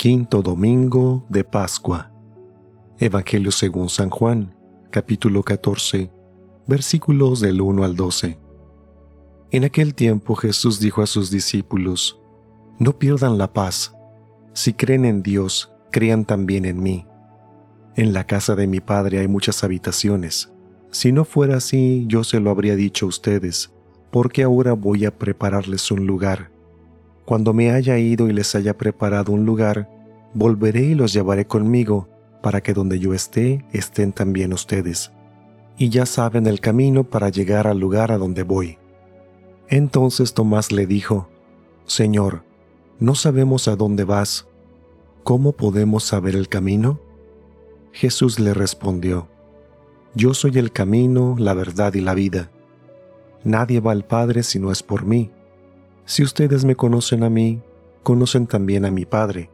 Quinto Domingo de Pascua. Evangelio según San Juan, capítulo 14, versículos del 1 al 12. En aquel tiempo Jesús dijo a sus discípulos, No pierdan la paz. Si creen en Dios, crean también en mí. En la casa de mi Padre hay muchas habitaciones. Si no fuera así, yo se lo habría dicho a ustedes, porque ahora voy a prepararles un lugar. Cuando me haya ido y les haya preparado un lugar, volveré y los llevaré conmigo, para que donde yo esté, estén también ustedes. Y ya saben el camino para llegar al lugar a donde voy. Entonces Tomás le dijo, Señor, no sabemos a dónde vas. ¿Cómo podemos saber el camino? Jesús le respondió, Yo soy el camino, la verdad y la vida. Nadie va al Padre si no es por mí. Si ustedes me conocen a mí, conocen también a mi Padre.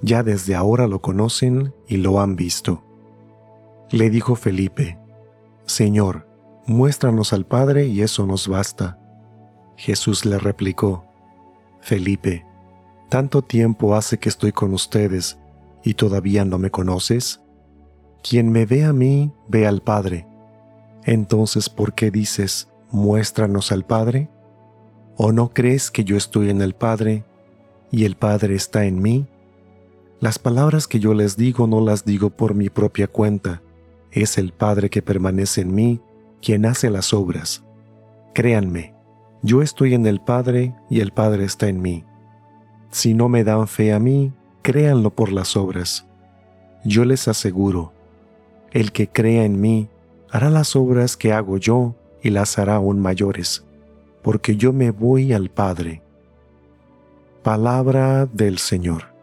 Ya desde ahora lo conocen y lo han visto. Le dijo Felipe, Señor, muéstranos al Padre y eso nos basta. Jesús le replicó, Felipe, ¿tanto tiempo hace que estoy con ustedes y todavía no me conoces? Quien me ve a mí, ve al Padre. Entonces, ¿por qué dices, muéstranos al Padre? ¿O no crees que yo estoy en el Padre y el Padre está en mí? Las palabras que yo les digo no las digo por mi propia cuenta, es el Padre que permanece en mí quien hace las obras. Créanme, yo estoy en el Padre y el Padre está en mí. Si no me dan fe a mí, créanlo por las obras. Yo les aseguro, el que crea en mí hará las obras que hago yo y las hará aún mayores porque yo me voy al Padre. Palabra del Señor.